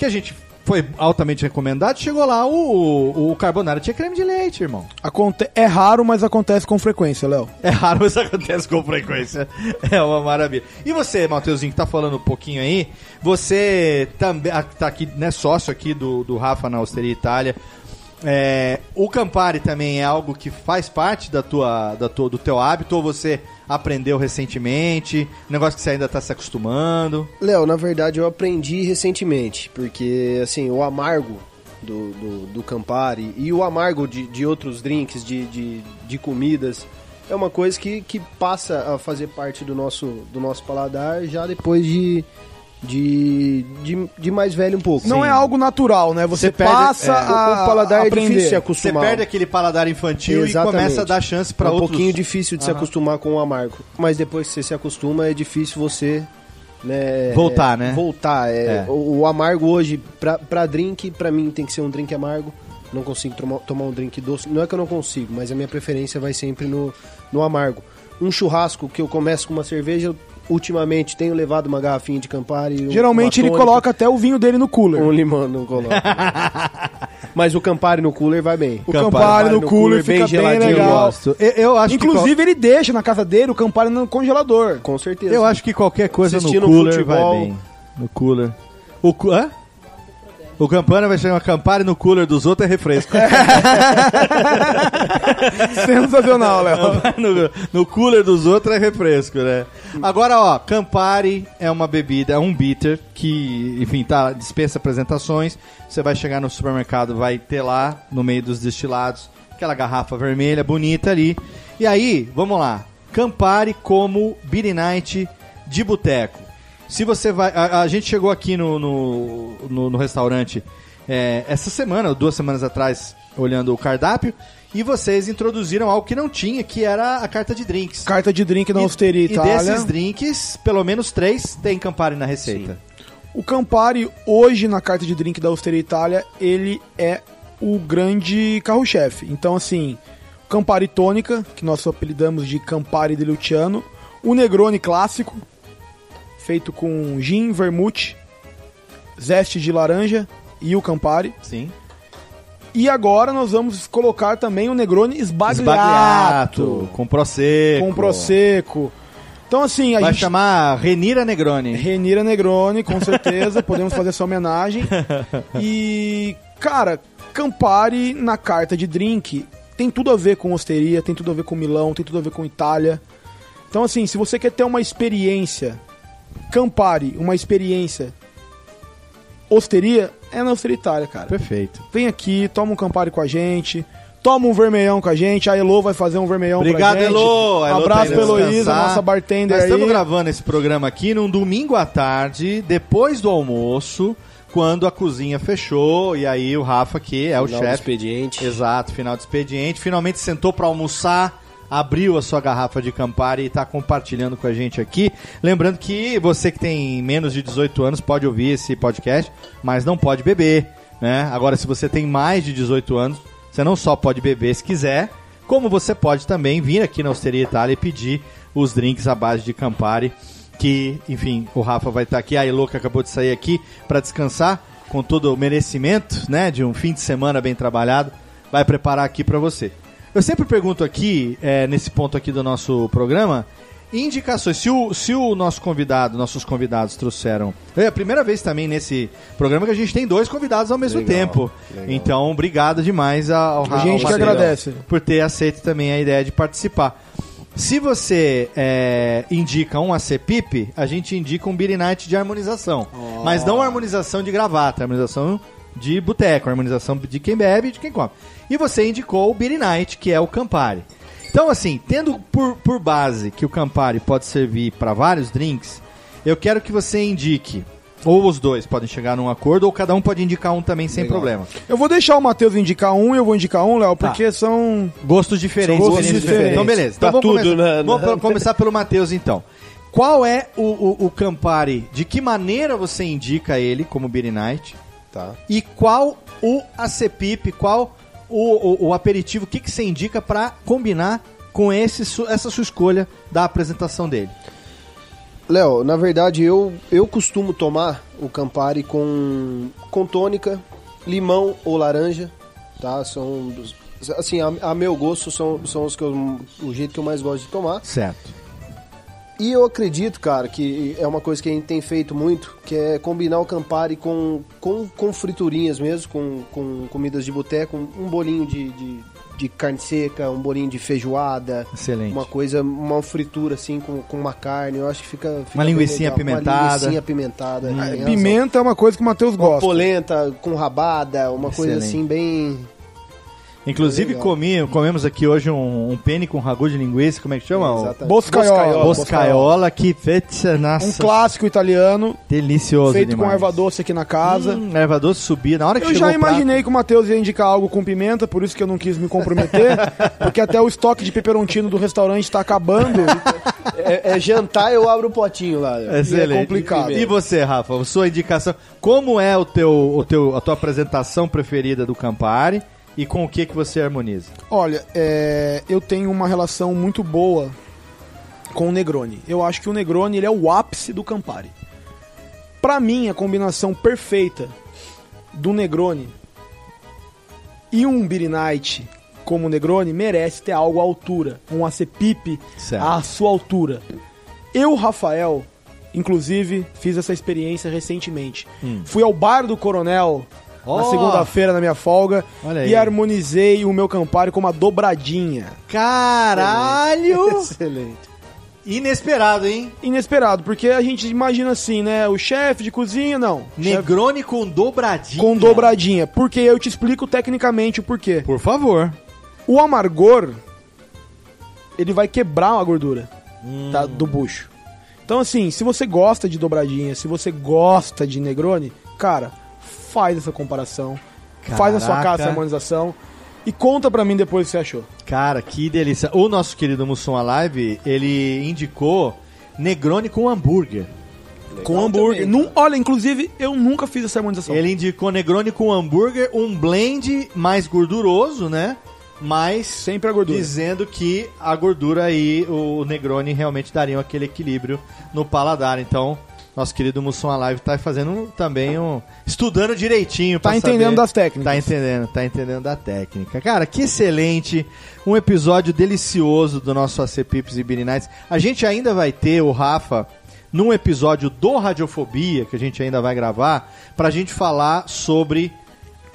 que a gente foi altamente recomendado, chegou lá, o, o, o carbonara tinha creme de leite, irmão. Aconte- É raro, mas acontece com frequência, Léo. É raro, mas acontece com frequência. É uma maravilha. E você, Mateuzinho, que tá falando um pouquinho aí, você também ah, tá aqui, né, sócio aqui do, do Rafa na Osteria Itália. É, o Campari também é algo que faz parte da tua, da tua, do teu hábito ou você aprendeu recentemente? Negócio que você ainda tá se acostumando? Léo, na verdade eu aprendi recentemente, porque assim, o amargo do, do, do Campari e o amargo de, de outros drinks, de, de, de comidas, é uma coisa que, que passa a fazer parte do nosso, do nosso paladar já depois de, de, de, de mais velho um pouco. Não Sim. é algo natural, né? Você, Você perde- passa é. a O paladar é aprender. difícil de se Você acostumar. perde aquele paladar infantil Exatamente. e começa a dar chance pra é um outros. pouquinho difícil de se Aham. acostumar com o amargo. Mas depois que você se acostuma, é difícil você né, Voltar, é, né? Voltar. É, É. O, o amargo hoje, pra, pra drink, pra mim tem que ser um drink amargo. Não consigo tomar, tomar um drink doce. Não é que eu não consigo, mas a minha preferência vai sempre no, no amargo. Um churrasco que eu começo com uma cerveja, eu, ultimamente tenho levado uma garrafinha de Campari. um- Geralmente ele coloca até o vinho dele no cooler. Um limão, não coloca. mas o Campari no cooler vai bem. O Campari Campari no no cooler cooler, fica bem bem, geladinho, Eu legal. gosto. Eu, eu acho que qual- Inclusive ele deixa na casa dele o Campari no congelador. Com certeza. Eu acho que qualquer coisa no Assistindo cooler futebol. vai bem. No cooler. O cu... Hã? O Campana vai chamar Campari no cooler dos outros é refresco. Sensacional, Léo. no, no cooler dos outros é refresco, né? Agora, ó, Campari é uma bebida, é um bitter que, enfim, tá, dispensa apresentações. Você vai chegar no supermercado, vai ter lá, no meio dos destilados, aquela garrafa vermelha bonita ali. E aí, vamos lá. Campari como Beer Night de boteco. Se você vai. A, a gente chegou aqui no, no, no- no restaurante é, essa semana, ou duas semanas atrás, olhando o cardápio, e vocês introduziram algo que não tinha, que era a carta de drinks. Carta de drink na E- Osteria e, Itália. desses drinks, pelo menos três tem Campari na receita. O Campari, hoje, na carta de drink da Osteria Itália, ele é o grande carro-chefe. Então, assim, o Campari tônica, que nós apelidamos de Campari de Luciano, o Negroni clássico, feito com gin, vermute, zeste de laranja e o Campari. Sim. E agora nós vamos colocar também o Negroni esbagliato. Esbagliato, com prosecco. Com prosecco. Então, assim, a Vai gente... chamar Renira Negroni. Renira Negroni, com certeza. podemos fazer essa homenagem. E, cara, Campari na carta de drink tem tudo a ver com osteria, tem tudo a ver com Milão, tem tudo a ver com Itália. Então, assim, se você quer ter uma experiência Campari, uma experiência osteria, é na Osteria Itália, cara. Perfeito. Vem aqui, toma um Campari com a gente. Toma um vermelhão com a gente, a Elo vai fazer um vermelhão Obrigado, pra gente. Elo. A Elo Abraço tá pra Heloísa, nossa bartender Nós aí. estamos gravando esse programa aqui num domingo à tarde, depois do almoço, quando a cozinha fechou, e aí o Rafa, que é o Final do chefe. expediente. Exato, final do expediente. Finalmente sentou para almoçar, abriu a sua garrafa de Campari e está compartilhando com a gente aqui. Lembrando que você que tem menos de 18 anos pode ouvir esse podcast, mas não pode beber, né? Agora, se você tem mais de 18 anos, você não só pode beber se quiser, como você pode também vir aqui na Osteria Itália e pedir os drinks à base de Campari, que, enfim, o Rafa vai estar aqui, a Elo que acabou de sair aqui para descansar com todo o merecimento, né, de um fim de semana bem trabalhado, vai preparar aqui para você. Eu sempre pergunto aqui, é, nesse ponto aqui do nosso programa, indicações. Se o, se o nosso convidado, nossos convidados trouxeram. É a primeira vez também nesse programa que a gente tem dois convidados ao mesmo Legal, tempo. legal. Então, obrigado demais ao A gente que agradece. por ter aceito também a ideia de participar. Se você é, indica um ACPIP, a gente indica um Beer Night de harmonização. Mas não harmonização de gravata, harmonização de boteco, harmonização de quem bebe e de quem come. E você indicou o Beer Night, que é o Campari. Então, assim, tendo por, por base que o Campari pode servir para vários drinks, eu quero que você indique, ou os dois podem chegar num acordo, ou cada um pode indicar um também sem Legal. problema. Eu vou deixar o Matheus indicar um e eu vou indicar um, Léo, porque são. Gostos diferentes. São gostos experiências diferentes. Então, beleza. Pra Então, vamos tudo, começar, né? Vamos começar pelo Matheus, então. Qual é o, o, o Campari? De que maneira você indica ele como Beer Night? Tá. E qual o ACPIP? Qual o, o, o aperitivo? O que, que você indica para combinar com esse, essa sua escolha da apresentação dele? Léo, na verdade eu, eu costumo tomar o Campari com, com tônica, limão ou laranja, tá? São assim, a, a meu gosto são, são os que eu, o jeito que eu mais gosto de tomar. Certo. E eu acredito, cara, que é uma coisa que a gente tem feito muito, que é combinar o Campari com, com, com friturinhas mesmo, com, com comidas de boteco, um, bolinho de, de, de carne seca, um bolinho de feijoada, Excelente. uma coisa, uma fritura assim com, com uma carne, eu acho que fica, fica Uma legal. apimentada. Uma linguicinha apimentada. tem razão. Pimenta é uma coisa que o Matheus Uma gosta. polenta com rabada, uma coisa Excelente. assim bem... Inclusive, comi, comemos aqui hoje um, um pene com ragu de linguiça, como é que chama? Exatamente. Boscaiola. Boscaiola, que fecha, nossa, Um clássico italiano, delicioso feito com demais. erva doce aqui na casa. Hum, erva doce subia. Na hora que Eu chegou já o prato- imaginei que o Matheus ia indicar algo com pimenta, por isso que eu não quis me comprometer, porque até o estoque de peperontino do restaurante está acabando. É, é jantar, eu abro o potinho lá. Excelente. E é complicado. E você, Rafa, sua indicação, como é o teu, o teu, a tua apresentação preferida do Campari e com o que que você harmoniza? Olha, é, eu tenho uma relação muito boa com o Negroni. Eu acho que o Negroni ele é o ápice do Campari. Pra mim, a combinação perfeita do Negroni e um Beer Night como o Negroni merece ter algo à altura, um ACPIP Certo. à sua altura. Eu, Rafael, inclusive, fiz essa experiência recentemente. Fui ao bar do Coronel na Ó! segunda-feira na minha folga Olha aí. e harmonizei o meu Campari com uma dobradinha. Caralho! Excelente. Inesperado, hein? Inesperado, porque a gente imagina assim, né? O chefe de cozinha, não. Negroni com dobradinha. com dobradinha. Porque eu te explico tecnicamente o porquê. Por favor. O amargor, ele vai quebrar a gordura Hum. tá, do bucho. Então, assim, se você gosta de dobradinha, se você gosta de Negroni, cara, faz essa comparação. Faz a sua Caraca. casa essa harmonização. E conta pra mim depois o que você achou. Cara, que delícia. O nosso querido Mussum Alive, ele indicou Negroni com hambúrguer. com hambúrguer. Num- olha, inclusive, eu nunca fiz essa harmonização. Ele indicou Negroni com hambúrguer, um blend mais gorduroso, né? Mas Sempre a gordura. dizendo que a gordura e o Negroni realmente dariam aquele equilíbrio no paladar. Então, nosso querido Mussum Alive tá fazendo também um. estudando direitinho. Tá entendendo saber- das técnicas. Tá entendendo, tá entendendo da técnica. Cara, que excelente. Um episódio delicioso do nosso AC Pips e Beanie Nights. A gente ainda vai ter o Rafa num episódio do Radiofobia, que a gente ainda vai gravar, pra gente falar sobre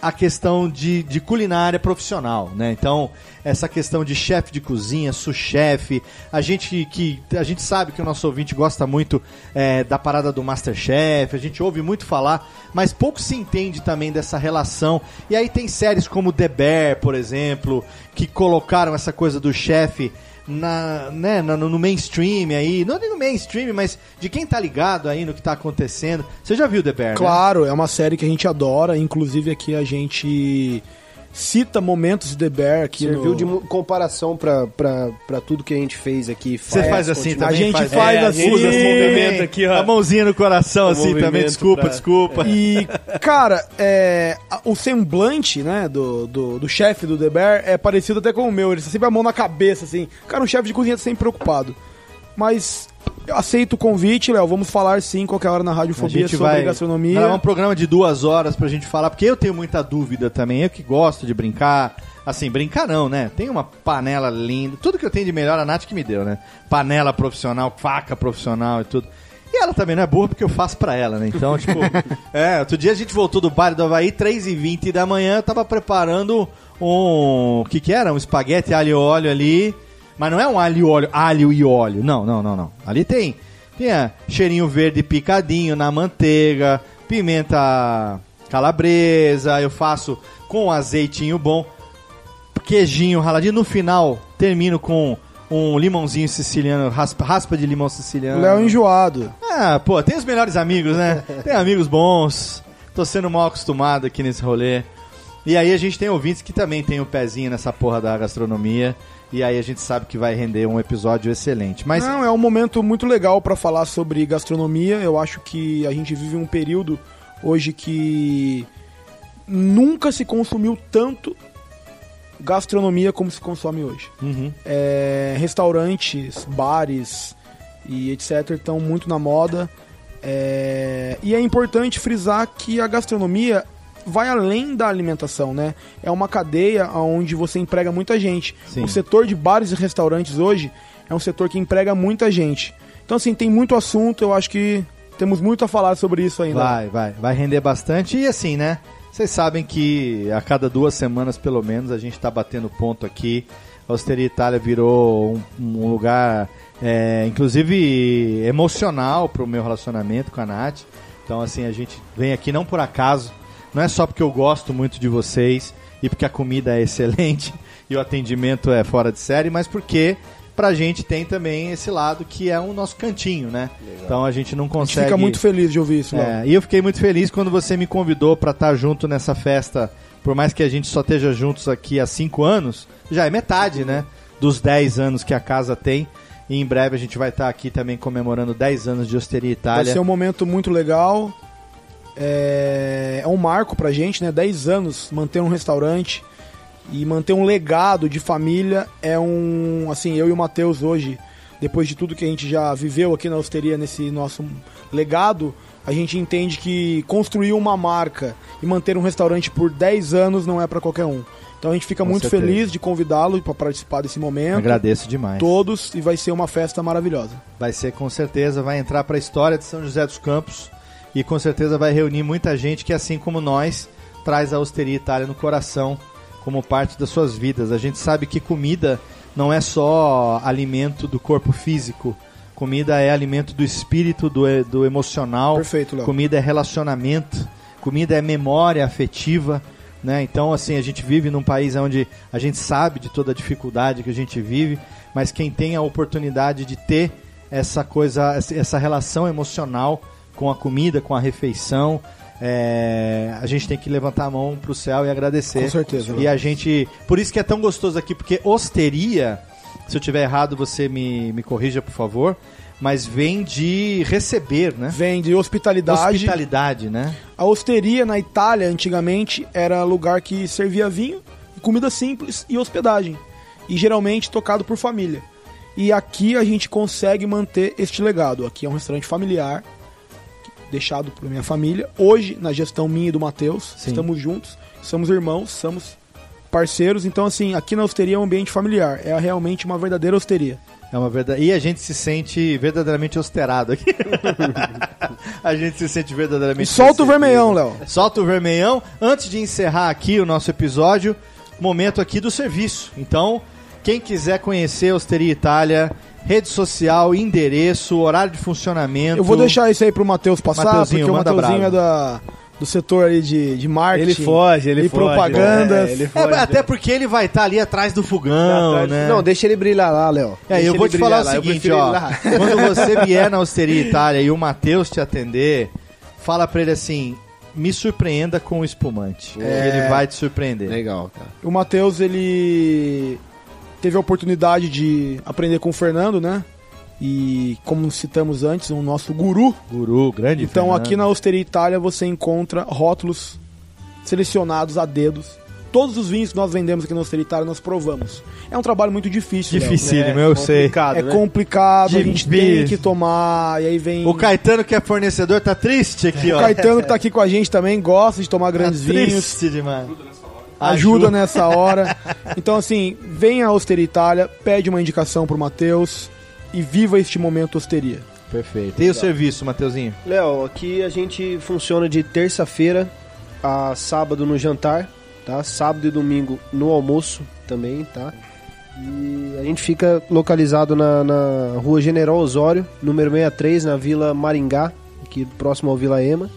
a questão de, de culinária profissional, né? Então, essa questão de chefe de cozinha, sous-chefe, a gente que a gente sabe que o nosso ouvinte gosta muito é, da parada do Masterchef, a gente ouve muito falar, mas pouco se entende também dessa relação. E aí tem séries como The Bear, por exemplo, que colocaram essa coisa do chefe na, né, no, no mainstream aí, não no mainstream, mas de quem tá ligado aí no que tá acontecendo. Você já viu The Bear, né? Claro, é uma série que a gente adora, inclusive aqui a gente cita momentos de The Bear aqui Serviu no... de comparação pra, pra, pra tudo que a gente fez aqui. Você faz assim também? A gente faz, faz É, assim. usa esse movimento aqui, ó. A mãozinha no coração, O assim, também. Desculpa, pra- desculpa. E, cara, é, o semblante, né, do, do, do chefe do The Bear é parecido até com o meu. Ele tá sempre a mão na cabeça, assim. Cara, um chefe de cozinha tá sempre preocupado. Mas eu aceito o convite, Léo. Vamos falar sim, qualquer hora na Radiofobia sobre vai gastronomia. gravar um programa de duas horas pra gente falar, porque eu tenho muita dúvida também. Eu que gosto de brincar. Assim, brincar não, né? Tem uma panela linda. Tudo que eu tenho de melhor, a Nath que me deu, né? Panela profissional, faca profissional e tudo. E ela também não é burra porque eu faço pra ela, né? Então, tipo... é, outro dia a gente voltou do baile do Havaí, 3h20 da manhã, eu tava preparando um... O que que era? Um espaguete alho e óleo ali. Mas não é um alho e óleo, alho e óleo. Não, não, não, não. Ali tem... Tem ah, cheirinho verde picadinho na manteiga, pimenta calabresa, eu faço com azeitinho bom, queijinho raladinho. No final, termino com um limãozinho siciliano, raspa, raspa de limão siciliano. Léo enjoado. Ah, pô, tem os melhores amigos, né? Tem amigos bons. Tô sendo mal acostumado aqui nesse rolê. E aí a gente tem ouvintes que também tem o pezinho nessa porra da gastronomia. E aí a gente sabe que vai render um episódio excelente. Mas Não, é um momento muito legal pra falar sobre gastronomia. Eu acho que a gente vive um período hoje que nunca se consumiu tanto gastronomia como se consome hoje. Uhum. É, restaurantes, bares e etc. estão muito na moda. É, e é importante frisar que a gastronomia vai além da alimentação, né? É uma cadeia onde você emprega muita gente. Sim. O setor de bares e restaurantes hoje é um setor que emprega muita gente. Então, assim, tem muito assunto, eu acho que temos muito a falar sobre isso ainda. Vai, vai, vai render bastante. E assim, né? Vocês sabem que a cada duas semanas, pelo menos, a gente tá batendo ponto aqui. A Osteria Itália virou um, um lugar, é, inclusive, emocional pro meu relacionamento com a Nath. Então, assim, a gente vem aqui não por acaso. Não é só porque eu gosto muito de vocês e porque a comida é excelente e o atendimento é fora de série, mas porque pra gente tem também esse lado que é o nosso cantinho, né? Então a gente não A gente consegue. fica muito feliz de ouvir isso, Léo. É, e eu fiquei muito feliz quando você me convidou pra estar junto nessa festa. Por mais que a gente só esteja juntos aqui há cinco anos, já é metade, né? Dos 10 anos que a casa tem. E em breve a gente vai estar aqui também comemorando 10 anos de Osteria Vai Itália. ser um momento muito legal. É, é um marco pra gente, né? 10 anos manter um restaurante e manter um legado de família é um. Assim, eu e o Matheus hoje, depois de tudo que a gente já viveu aqui na Osteria, nesse nosso legado, a gente entende que construir uma marca e manter um restaurante por 10 anos não é pra qualquer um. Então a gente fica Com muito certeza. feliz de convidá-lo para participar desse momento. Agradeço demais. Todos e vai ser uma festa maravilhosa. Vai ser com certeza, vai entrar para a história de São José dos Campos e com certeza vai reunir muita gente que, assim como nós, traz a Osteria Itália no coração como parte das suas vidas. A gente sabe que comida não é só alimento do corpo físico, comida é alimento do espírito, do, do emocional. Perfeito, Léo. Comida é relacionamento, comida é memória afetiva. Né? Então, assim, a gente vive num país onde a gente sabe de toda a dificuldade que a gente vive, mas quem tem a oportunidade de ter essa coisa, essa relação emocional com a comida, com a refeição, é, a gente tem que levantar a mão pro céu e agradecer. Com certeza. E a gente. Por isso que é tão gostoso aqui, porque osteria, se eu tiver errado, você me, me corrija, por favor. Mas vem de receber, né? Vem de hospitalidade. Hospitalidade, né? A osteria na Itália, antigamente, era lugar que servia vinho, comida simples e hospedagem. E geralmente tocado por família. E aqui a gente consegue manter este legado. Aqui é um restaurante familiar, deixado para minha família. Hoje, na gestão minha e do Matheus, estamos juntos, somos irmãos, somos parceiros. Então, assim, aqui na hosteria é um ambiente familiar. É realmente uma verdadeira hosteria. É uma verdade. E a gente se sente verdadeiramente austerado aqui. a gente se sente verdadeiramente. E solta o vermelhão, Léo. Solta o vermelhão. Antes de encerrar aqui o nosso episódio, momento aqui do serviço. Então, quem quiser conhecer a Osteria Itália, rede social, endereço, horário de funcionamento. Eu vou deixar isso aí pro Matheus passar, Mateuzinho, porque o manda Mateuzinho é da, do setor ali de, de marketing. Ele foge, ele e foge. propagandas. É, ele É, foge. até porque ele vai estar ali atrás do fogão, Atrás- né? Não, deixa ele brilhar lá, Léo. É, Deixa eu vou te falar o lá, eu seguinte, ó. Quando você vier na Osteria Itália e o Matheus te atender, fala pra ele assim: me surpreenda com o espumante. É. Ele vai te surpreender. Legal, cara. O Matheus, ele teve a oportunidade de aprender com o Fernando, né? E como citamos antes, o nosso guru. Guru, grande Então Fernando. aqui na Osteria Itália você encontra rótulos selecionados a dedos. Todos os vinhos que nós vendemos aqui na Osteria Itália nós provamos. É um trabalho muito difícil. Léo. Dificílimo, É, eu sei. complicado, É né? complicado, a gente tem Difícil. que tomar, e aí vem O Caetano, que é fornecedor, tá triste aqui, o ó. Caetano que tá aqui com a gente também, gosta de tomar grandes tá vinhos. triste demais. Ajuda nessa hora. Então, assim, vem a Osteria Itália, pede uma indicação pro Matheus e viva este momento Osteria. Perfeito. E o serviço, Mateuzinho? Léo, aqui a gente funciona de terça-feira a sábado no jantar, tá? Sábado e domingo no almoço também, tá? E a gente fica localizado na, na rua General Osório, número 63, na Vila Maringá, aqui próximo ao Vila Ema,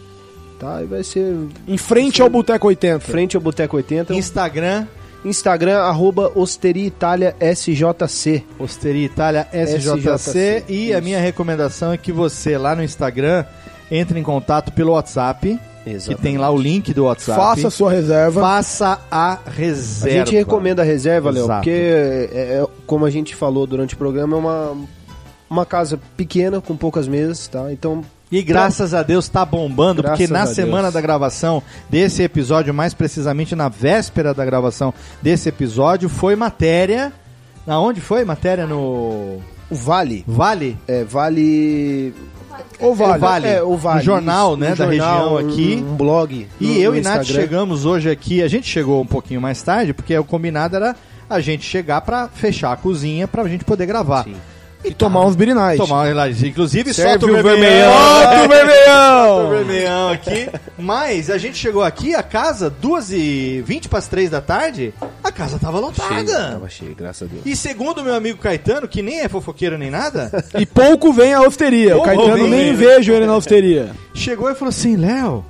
tá? E vai ser Em frente ao Boteco 80. frente ao Boteco 80. Instagram, Instagram, arroba Osteria Itália SJC. Osteria Itália SJC. SJC, E a isso. minha recomendação é que você, lá no Instagram, entre em contato pelo WhatsApp, que tem lá o link do WhatsApp. Faça a sua reserva. Faça a A reserva. gente recomenda a reserva, Léo, porque, é, é, como a gente falou durante o programa, é uma, uma casa pequena, com poucas mesas, tá? Então, E graças a Deus tá bombando, Graças porque na a semana Deus. da gravação desse episódio, mais precisamente na véspera da gravação desse episódio, foi matéria. Aonde foi? Matéria no o Vale, Vale? é, Vale... Ou vale. O Vale. É, o Vale. Um jornal, isso, né, um da região um- aqui. Um blog. E no- eu no e Nath Instagram. chegamos hoje aqui. A gente chegou um pouquinho mais tarde, porque o combinado era a gente chegar pra fechar a cozinha pra gente poder gravar. Sim. E tomar uns Night. Tomar, inclusive, Serve solta o vermelhão. vermelhão. Solta o vermelhão. Solta o vermelhão aqui. Mas a gente chegou aqui, a casa, 2 e 20 para as 3 da tarde, a casa tava lotada. Cheio, tava cheio, graças a Deus. E segundo meu amigo Caetano, que nem é fofoqueiro nem nada, E pouco vem a Osteria. O Caetano vem. nem vejo ele na Osteria. chegou e falou assim: Léo,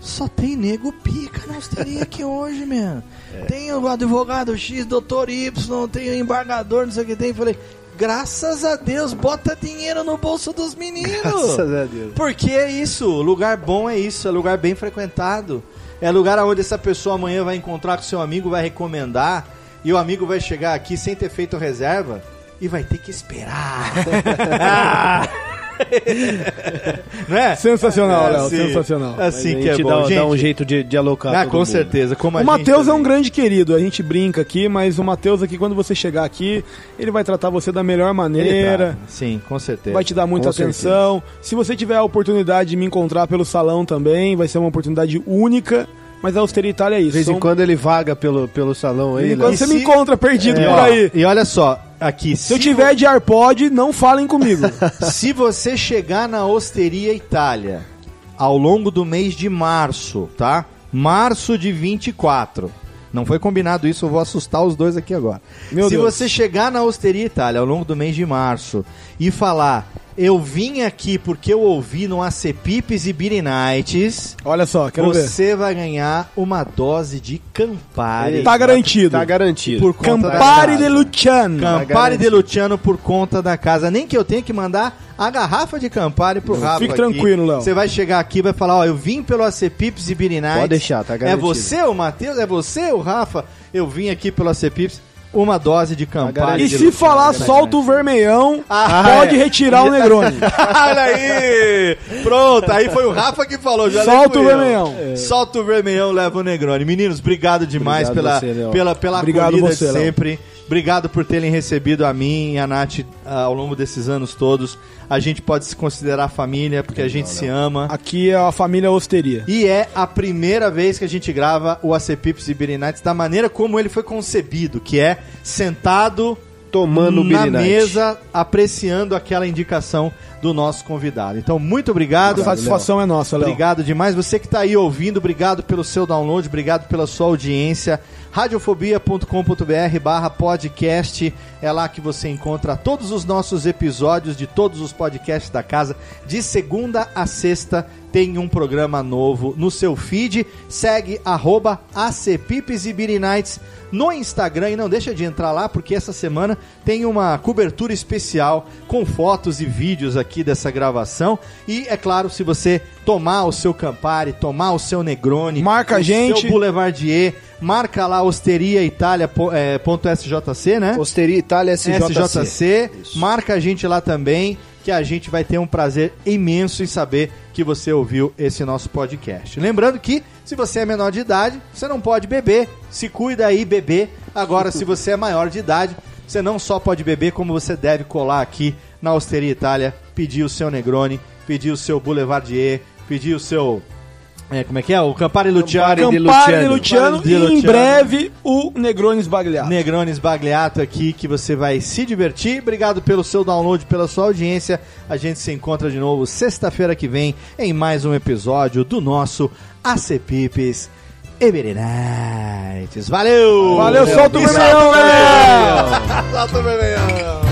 só tem nego pica na hosteria aqui hoje, meu. Tem o advogado X, doutor Y, tem o embargador, não sei o que tem. Falei, graças a Deus, bota dinheiro no bolso dos meninos. Graças a Deus. Porque é isso, lugar bom é isso, é lugar bem frequentado. É lugar onde essa pessoa amanhã vai encontrar com seu amigo, vai recomendar, e o amigo vai chegar aqui sem ter feito reserva e vai ter que esperar. Não é? Sensacional, É Léo, assim, sensacional. Assim a que é bom. dá, gente, dá um jeito de, de alocar ah, todo com mundo. certeza. Como O Matheus é um grande querido, a gente brinca aqui, mas o Matheus aqui, quando você chegar aqui, ele vai tratar você da melhor maneira, tá. Sim, com certeza. vai te dar muita Com certeza. atenção. Se você tiver a oportunidade de me encontrar pelo salão também, vai ser uma oportunidade única, mas a Itália é isso. De vez São- em quando ele vaga pelo, pelo salão de aí, vez em Léo. quando E você se- me encontra perdido E, por ó, aí. e olha só, aqui. Se eu tiver de AirPod, não falem comigo. Se você chegar na Osteria Itália ao longo do mês de março, tá? Março de 24. Não foi combinado isso, eu vou assustar os dois aqui agora. Meu Se Deus. você chegar na Osteria Itália ao longo do mês de março e falar, eu vim aqui porque eu ouvi no AC Pipes e Beer Nights, Olha só, quero ver. você vai ganhar uma dose de Campari. Tá garantido. Tá garantido. Por conta da Campari casa. de Luciano. Campari garantido. de Luciano por conta da casa. Nem que eu tenha que mandar a garrafa de Campari pro Rafa. Fique aqui. tranquilo, Léo. Você vai chegar aqui e vai falar: Ó, eu vim pelo AC Pips e Nights. Pode deixar, tá É garantido. você, o Matheus? É você, o Rafa? Eu vim aqui pelo AC Pips. Uma dose de Campari. garantido. E se falar solta o vermelhão, Ah, pode é. retirar o Negroni. Olha aí! Pronto, aí foi o Rafa que falou. Já Solta o vermelhão. Solta o vermelhão, leva o Negroni. Meninos, obrigado demais Obrigado pela, você, Léo. pela, pela Obrigado acolhida você, de Léo. Obrigado por terem recebido a mim e a Nath ah, ao longo desses anos todos. A gente pode se considerar família porque a gente se ama. Aqui é a família Osteria. E é a primeira vez que a gente grava o AC Pips e Beer Nights da maneira como ele foi concebido, que é sentado Tomando na mesa, apreciando aquela indicação do nosso convidado. Então, muito obrigado. A satisfação é nossa, Léo. Obrigado demais. Você que está aí ouvindo, obrigado pelo seu download, obrigado pela sua audiência. Radiofobia.com.br barra podcast. É lá que você encontra todos os nossos episódios de todos os podcasts da casa. De segunda a sexta tem um programa novo no seu feed. Segue arroba ACPipes e Nights no Instagram e não deixa de entrar lá porque essa semana tem uma cobertura especial com fotos e vídeos aqui dessa gravação. E é claro, se você tomar o seu Campari, tomar o seu Negroni, Marca a o gente. seu Boulevardier, marca lá Osteria Itália po- é, né? Osteria Itália SJC. SJC, marca a gente lá também, que a gente vai ter um prazer imenso em saber que você ouviu esse nosso podcast. Lembrando que, se você é menor de idade, você não pode beber. Se cuida aí, bebê. Agora, se você é maior de idade, você não só pode beber, como você deve colar aqui na Osteria Itália, pedir o seu Negroni, pedir o seu Boulevardier, pedir o seu... é, como é que é? O Campari. Campari de Luciano. Luciano e em Luciano. breve o Negroni Sbagliato. Negrones Bagliato aqui, que você vai se divertir. Obrigado pelo seu download, pela sua audiência. A gente se encontra de novo sexta-feira que vem em mais um episódio do nosso AC Pipes Every Nights. Valeu! Valeu, solta o vermelhão, galera! Solta o vermelhão!